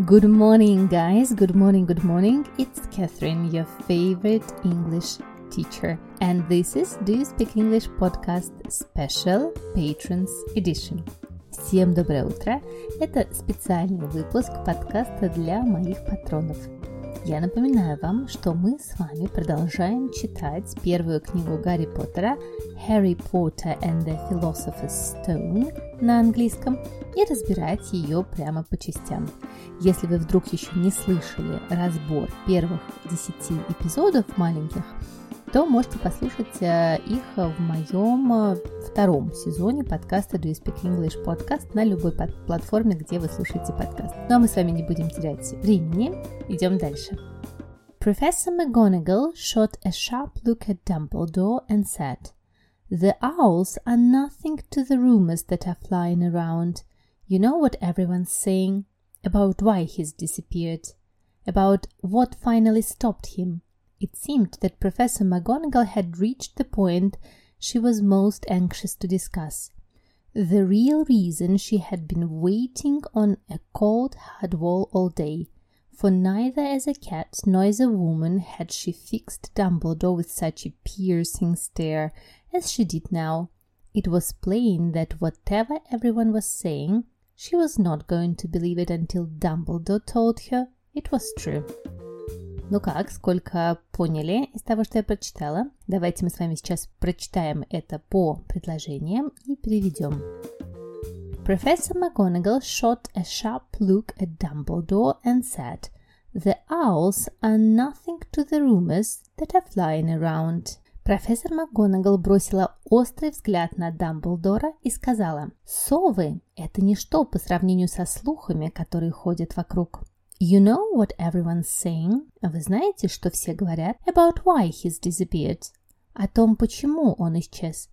Good morning, guys. Good morning, good morning. It's Catherine, your favorite English teacher. And this is Do You Speak English podcast special patrons edition. Всем доброе утро. Это специальный выпуск подкаста для моих патронов. Я напоминаю вам, что мы с вами продолжаем читать первую книгу Гарри Поттера «Harry Potter and the Philosopher's Stone» на английском и разбирать ее прямо по частям. Если вы вдруг еще не слышали разбор первых 10 эпизодов маленьких, то можете послушать э, их в моем э, втором сезоне подкаста Do You Speak English Podcast на любой платформе, где вы слушаете подкаст. Ну а мы с вами не будем терять времени, идем дальше. Professor McGonagall shot a sharp look at Dumbledore and said, The owls are nothing to the rumors that are flying around. You know what everyone's saying about why he's disappeared, about what finally stopped him. It seemed that Professor McGonagall had reached the point she was most anxious to discuss. The real reason she had been waiting on a cold, hard wall all day. For neither as a cat nor as a woman had she fixed Dumbledore with such a piercing stare as she did now. It was plain that whatever everyone was saying, she was not going to believe it until Dumbledore told her it was true. Ну как, сколько поняли из того, что я прочитала? Давайте мы с вами сейчас прочитаем это по предложениям и переведем. Professor McGonagall shot a sharp look at Dumbledore and said, The owls are nothing to the rumors that are flying around. Профессор МакГонагал бросила острый взгляд на Дамблдора и сказала, «Совы – это ничто по сравнению со слухами, которые ходят вокруг». You know what everyone's saying? Вы знаете, что все говорят? About why he's disappeared. О том, почему он исчез.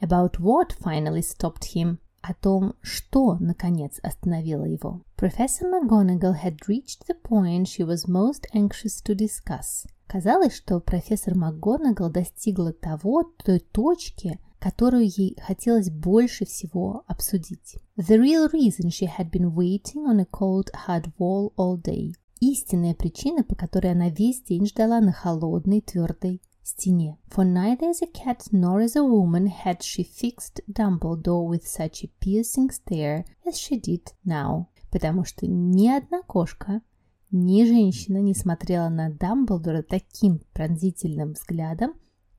About what finally stopped him. О том, что, наконец, остановило его. Professor McGonagall had reached the point she was most anxious to discuss. Казалось, что профессор МакГонагал достигла того, той точки, которую ей хотелось больше всего обсудить. The real reason she had been waiting on a cold, hard wall all day. Истинная причина, по которой она весь день ждала на холодной, твердой стене. For neither as a cat nor as a woman had she fixed Dumbledore with such a piercing stare as she did now. Потому что ни одна кошка, ни женщина не смотрела на Дамблдора таким пронзительным взглядом,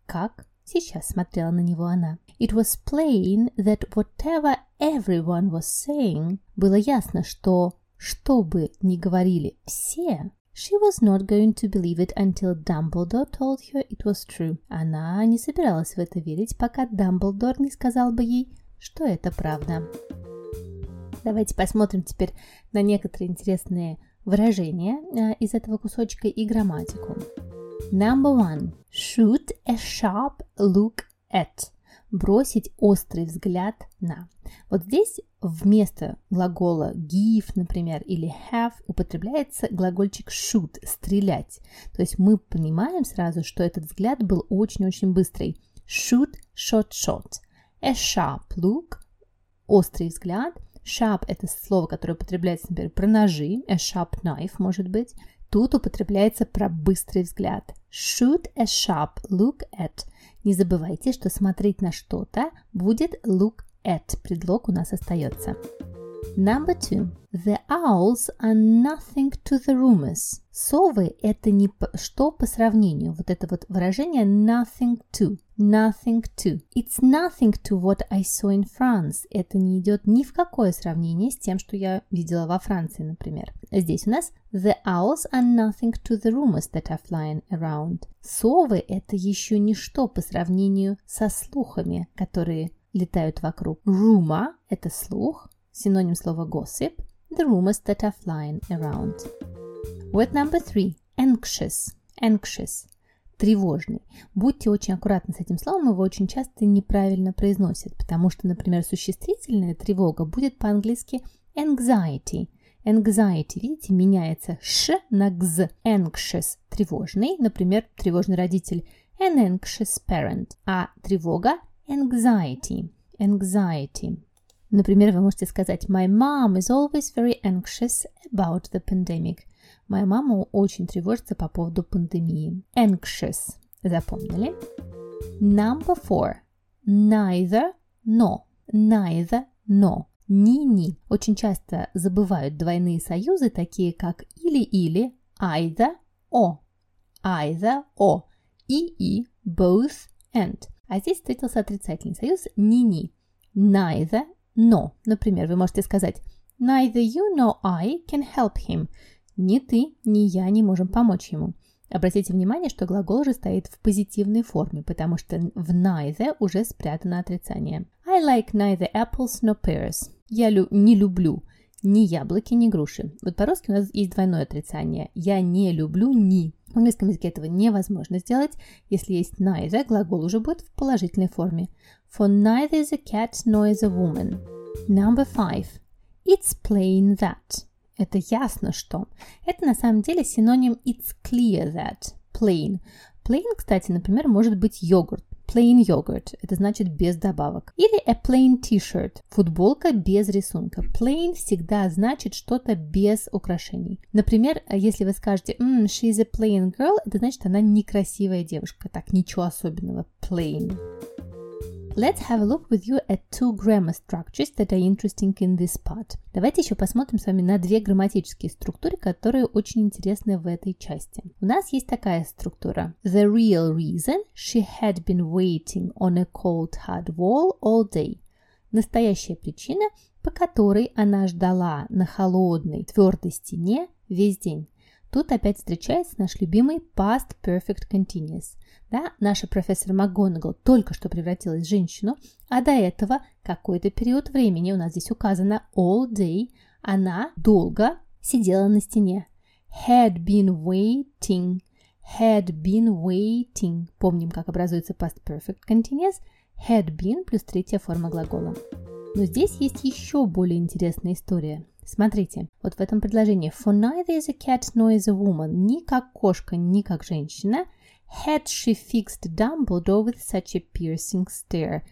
как Сейчас смотрела на него она. It was plain that whatever everyone was saying, было ясно, что что бы ни говорили все, she was not going to believe it until Dumbledore told her it was true. Она не собиралась в это верить, пока Дамблдор не сказал бы ей, что это правда. Давайте посмотрим теперь на некоторые интересные выражения э, из этого кусочка и грамматику. Number one. Shoot a sharp look at. Бросить острый взгляд на. Вот здесь вместо глагола give, например, или have употребляется глагольчик shoot, стрелять. То есть мы понимаем сразу, что этот взгляд был очень-очень быстрый. Shoot, shot, shot. A sharp look, острый взгляд. Sharp – это слово, которое употребляется, например, про ножи. A sharp knife, может быть. Тут употребляется про быстрый взгляд. Shoot a sharp look at. Не забывайте, что смотреть на что-то будет look at. Предлог у нас остается. Number two. The owls are nothing to the rumors. Совы – это не что по сравнению. Вот это вот выражение nothing to. Nothing to. It's nothing to what I saw in France. Это не идет ни в какое сравнение с тем, что я видела во Франции, например. Здесь у нас The owls are nothing to the rumors that are flying around. Совы – это еще ничто по сравнению со слухами, которые летают вокруг. Rumor – это слух, синоним слова gossip, the rumors that are flying around. Word number three. Anxious. Anxious. Тревожный. Будьте очень аккуратны с этим словом, его очень часто неправильно произносят, потому что, например, существительная тревога будет по-английски anxiety. Anxiety, видите, меняется ш на гз. Anxious – тревожный, например, тревожный родитель an anxious parent, а тревога – anxiety. Anxiety. Например, вы можете сказать My mom is always very anxious about the pandemic. Моя мама очень тревожится по поводу пандемии. Anxious. Запомнили? Number four. Neither, no. Neither, no. Ни-ни. Очень часто забывают двойные союзы, такие как или-или, either, о. Either, о. И-и, both, and. А здесь встретился отрицательный союз ни-ни. Neither, no. Например, вы можете сказать Neither you nor I can help him. Ни ты, ни я не можем помочь ему. Обратите внимание, что глагол же стоит в позитивной форме, потому что в neither уже спрятано отрицание. I like neither apples nor pears. Я лю- не люблю ни яблоки, ни груши. Вот по-русски у нас есть двойное отрицание. Я не люблю ни. В английском языке этого невозможно сделать. Если есть neither, глагол уже будет в положительной форме. For neither is a cat nor is a woman. Number five. It's plain that. Это ясно, что. Это на самом деле синоним it's clear that. Plain. Plain, кстати, например, может быть йогурт. Plain yogurt – это значит без добавок. Или a plain t-shirt – футболка без рисунка. Plain всегда значит что-то без украшений. Например, если вы скажете mm, she's a plain girl, это значит она некрасивая девушка. Так, ничего особенного. Plain. Let's have a look with you at two grammar structures that are interesting in this part. Давайте еще посмотрим с вами на две грамматические структуры, которые очень интересны в этой части. У нас есть такая структура. The real reason she had been waiting on a cold hard wall all day. Настоящая причина, по которой она ждала на холодной твердой стене весь день. Тут опять встречается наш любимый past perfect continuous. Да, наша профессор МакГонагал только что превратилась в женщину, а до этого какой-то период времени, у нас здесь указано all day, она долго сидела на стене. Had been waiting. Had been waiting. Помним, как образуется past perfect continuous. Had been плюс третья форма глагола. Но здесь есть еще более интересная история. Смотрите, вот в этом предложении. For neither is a cat nor is a woman Ни как кошка, ни как женщина Had she fixed Dumbledore with such a piercing stare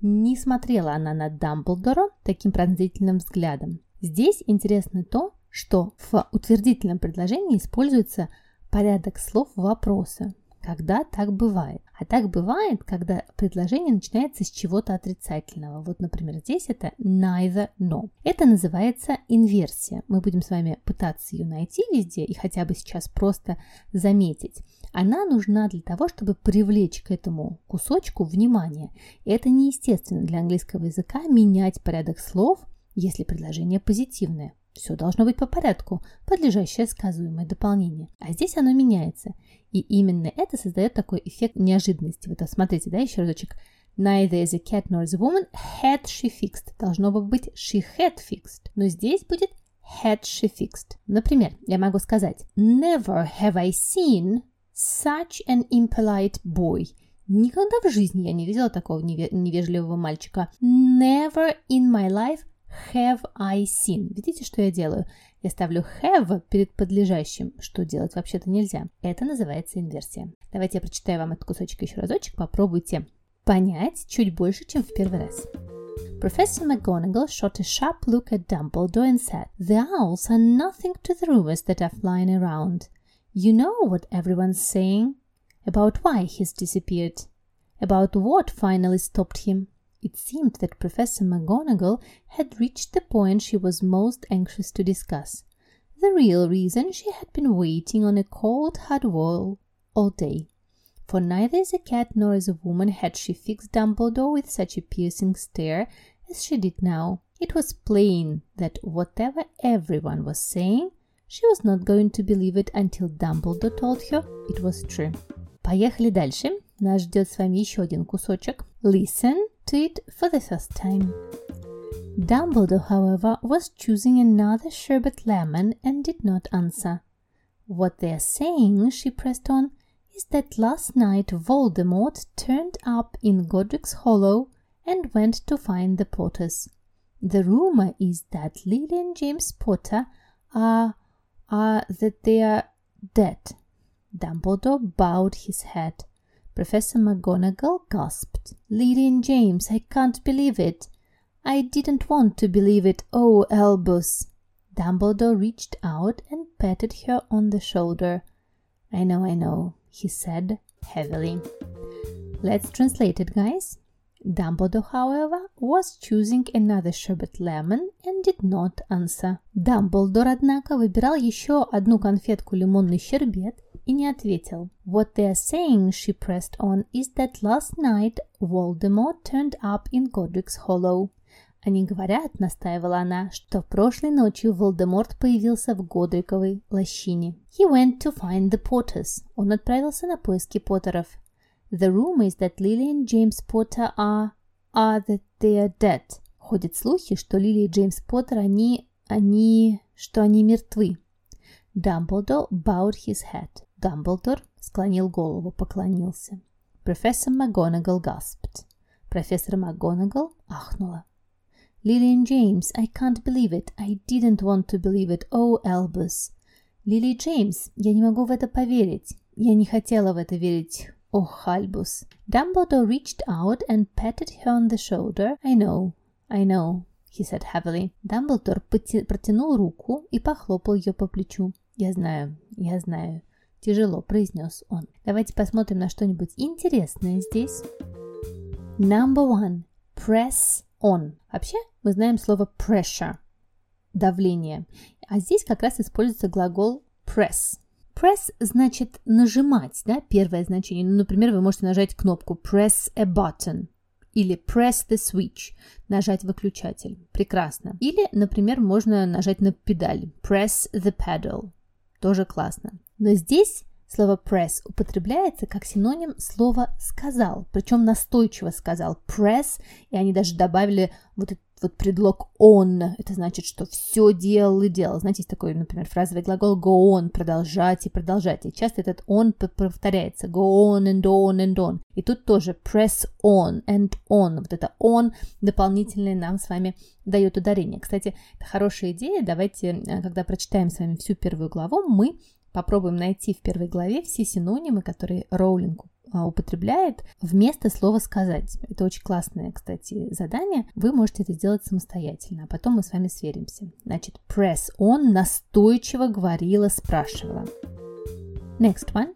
Не смотрела она на Дамблдора таким пронзительным взглядом. Здесь интересно то, что в утвердительном предложении используется порядок слов вопроса когда так бывает. А так бывает, когда предложение начинается с чего-то отрицательного. Вот, например, здесь это neither no. Это называется инверсия. Мы будем с вами пытаться ее найти везде и хотя бы сейчас просто заметить. Она нужна для того, чтобы привлечь к этому кусочку внимание. И это неестественно для английского языка менять порядок слов, если предложение позитивное. Все должно быть по порядку, подлежащее сказуемое дополнение. А здесь оно меняется. И именно это создает такой эффект неожиданности. Вот смотрите, да, еще разочек. Neither a cat nor a woman had she fixed. Должно бы быть she had fixed. Но здесь будет had she fixed. Например, я могу сказать Never have I seen such an impolite boy. Никогда в жизни я не видела такого невежливого мальчика. Never in my life have I seen. Видите, что я делаю? Я ставлю have перед подлежащим, что делать вообще-то нельзя. Это называется инверсия. Давайте я прочитаю вам этот кусочек еще разочек. Попробуйте понять чуть больше, чем в первый раз. Professor McGonagall shot a sharp look at Dumbledore and said, The owls are nothing to the rumors that are flying around. You know what everyone's saying? About why he's disappeared. About what finally stopped him. It seemed that Professor McGonagall had reached the point she was most anxious to discuss. The real reason she had been waiting on a cold, hard wall all day. For neither as a cat nor as a woman had she fixed Dumbledore with such a piercing stare as she did now. It was plain that whatever everyone was saying, she was not going to believe it until Dumbledore told her it was true. Поехали дальше. Нас ждет с вами еще один кусочек. Listen to it for the first time. Dumbledore, however, was choosing another sherbet lemon and did not answer. What they are saying, she pressed on, is that last night Voldemort turned up in Godric's Hollow and went to find the Potters. The rumor is that Lily and James Potter are, are that they are dead. Dumbledore bowed his head. Professor McGonagall gasped. Lily and James, I can't believe it. I didn't want to believe it. Oh, Albus. Dumbledore reached out and patted her on the shoulder. I know, I know, he said heavily. Let's translate it, guys. Dumbledore, however, was choosing another sherbet lemon and did not answer. Дамблдор, однако, выбирал еще одну конфетку лимонный щербет и не ответил. What they are saying, she pressed on, is that last night Voldemort turned up in Godric's Hollow. Они говорят, настаивала она, что прошлой ночью Волдеморт появился в Годриковой лощине. He went to find the Potters. Он отправился на поиски Поттеров. The rumor is that Lily and James Potter are... are that they are dead. Ходят слухи, что Лили и Джеймс Поттер, они... они... что они мертвы. Dumbledore bowed his head. Дамблдор склонил голову, поклонился. Профессор МакГонагал gasped. Профессор МакГонагал ахнула. Lily and James, I can't believe it. I didn't want to believe it. Oh, Albus. Лили Джеймс, я не могу в это поверить. Я не хотела в это верить. Oh, Albus. Dumbledore reached out and patted her on the shoulder. I know, I know, he said heavily. Дамблдор протянул руку и похлопал ее по плечу. Я знаю, я знаю. Тяжело, произнес он. Давайте посмотрим на что-нибудь интересное здесь. Number one. Press on. Вообще мы знаем слово pressure. Давление. А здесь как раз используется глагол press. Press значит нажимать, да, первое значение. Ну, например, вы можете нажать кнопку press a button или press the switch, нажать выключатель. Прекрасно. Или, например, можно нажать на педаль press the pedal. Тоже классно. Но здесь Слово press употребляется как синоним слова сказал, причем настойчиво сказал press, и они даже добавили вот этот вот предлог on, это значит, что все делал и делал. Знаете, есть такой, например, фразовый глагол go on, продолжать и продолжать. И часто этот on повторяется go on and on and on. И тут тоже press on and on. Вот это on дополнительное нам с вами дает ударение. Кстати, это хорошая идея. Давайте, э, когда прочитаем с вами всю первую главу, мы Попробуем найти в первой главе все синонимы, которые Роулинг а, употребляет вместо слова «сказать». Это очень классное, кстати, задание. Вы можете это сделать самостоятельно, а потом мы с вами сверимся. Значит, press on настойчиво говорила, спрашивала. Next one.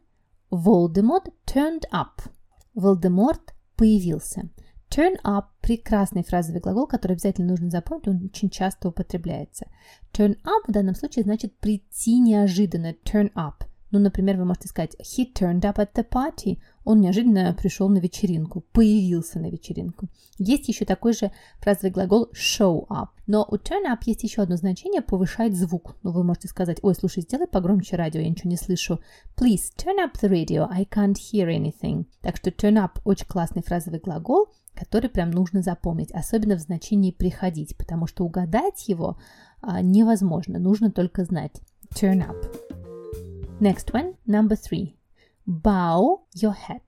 Voldemort turned up. Волдеморт появился. Turn up – прекрасный фразовый глагол, который обязательно нужно запомнить, он очень часто употребляется. Turn up в данном случае значит прийти неожиданно, turn up. Ну, например, вы можете сказать He turned up at the party. Он неожиданно пришел на вечеринку, появился на вечеринку. Есть еще такой же фразовый глагол show up. Но у turn up есть еще одно значение – повышать звук. Ну, вы можете сказать, ой, слушай, сделай погромче радио, я ничего не слышу. Please turn up the radio, I can't hear anything. Так что turn up – очень классный фразовый глагол, который прям нужно запомнить, особенно в значении приходить, потому что угадать его а, невозможно, нужно только знать. Turn up. Next one, number three. Bow your head.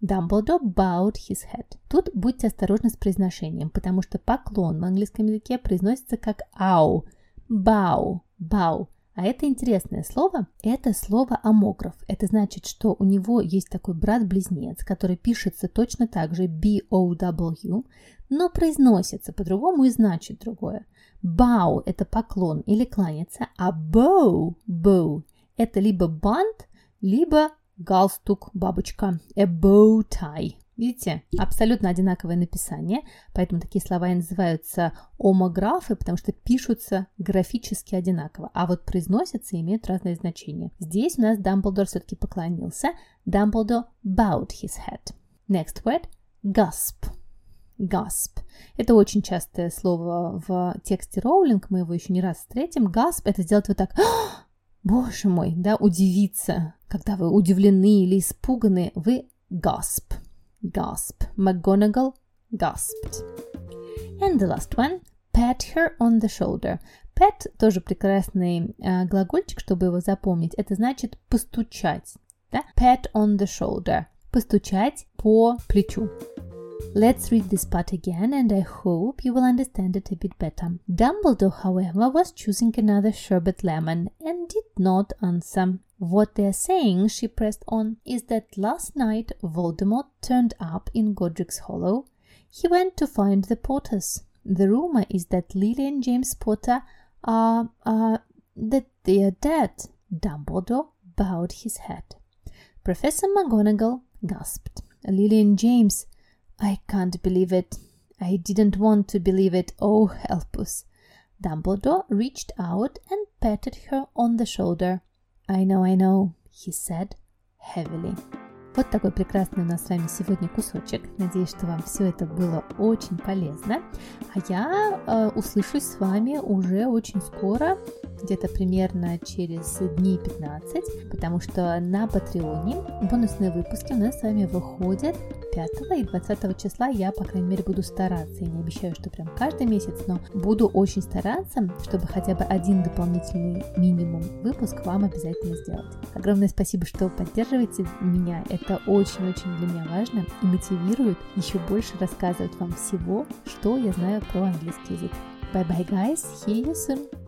Dumbledore bowed his head. Тут будьте осторожны с произношением, потому что поклон в английском языке произносится как ау. Bow, bow. А это интересное слово. Это слово амограф. Это значит, что у него есть такой брат-близнец, который пишется точно так же B-O-W, но произносится по-другому и значит другое. Bow – это поклон или кланяться, а bow, bow – это либо бант, либо галстук, бабочка. A bow tie. Видите, абсолютно одинаковое написание, поэтому такие слова и называются омографы, потому что пишутся графически одинаково, а вот произносятся и имеют разные значения. Здесь у нас Дамблдор все-таки поклонился. Дамблдор bowed his head. Next word – gasp. Gasp. Это очень частое слово в тексте Роулинг, мы его еще не раз встретим. Gasp – это сделать вот так Боже мой, да, удивиться. Когда вы удивлены или испуганы, вы gasp gasp. McGonagall gasped. And the last one, pat her on the shoulder. Pat тоже прекрасный э, глагольчик, чтобы его запомнить. Это значит постучать. Да? Pat on the shoulder. Постучать по плечу. Let's read this part again, and I hope you will understand it a bit better. Dumbledore, however, was choosing another sherbet lemon and did not answer. What they're saying, she pressed on, is that last night Voldemort turned up in Godric's Hollow. He went to find the Potters. The rumor is that Lily and James Potter are, are that they are dead. Dumbledore bowed his head. Professor McGonagall gasped. Lily and James, I can't believe it. I didn't want to believe it. Oh, help us. Dumbledore reached out and patted her on the shoulder. I know, I know, he said heavily. Вот такой прекрасный у нас с вами сегодня кусочек. Надеюсь, что вам все это было очень полезно. А я э, услышусь с вами уже очень скоро, где-то примерно через дней 15, потому что на Патреоне бонусные выпуски у нас с вами выходят 5 и 20 числа. Я, по крайней мере, буду стараться. Я не обещаю, что прям каждый месяц, но буду очень стараться, чтобы хотя бы один дополнительный минимум выпуск вам обязательно сделать. Огромное спасибо, что поддерживаете меня. Это очень-очень для меня важно и мотивирует еще больше рассказывать вам всего, что я знаю про английский язык. Bye bye, guys. See you soon.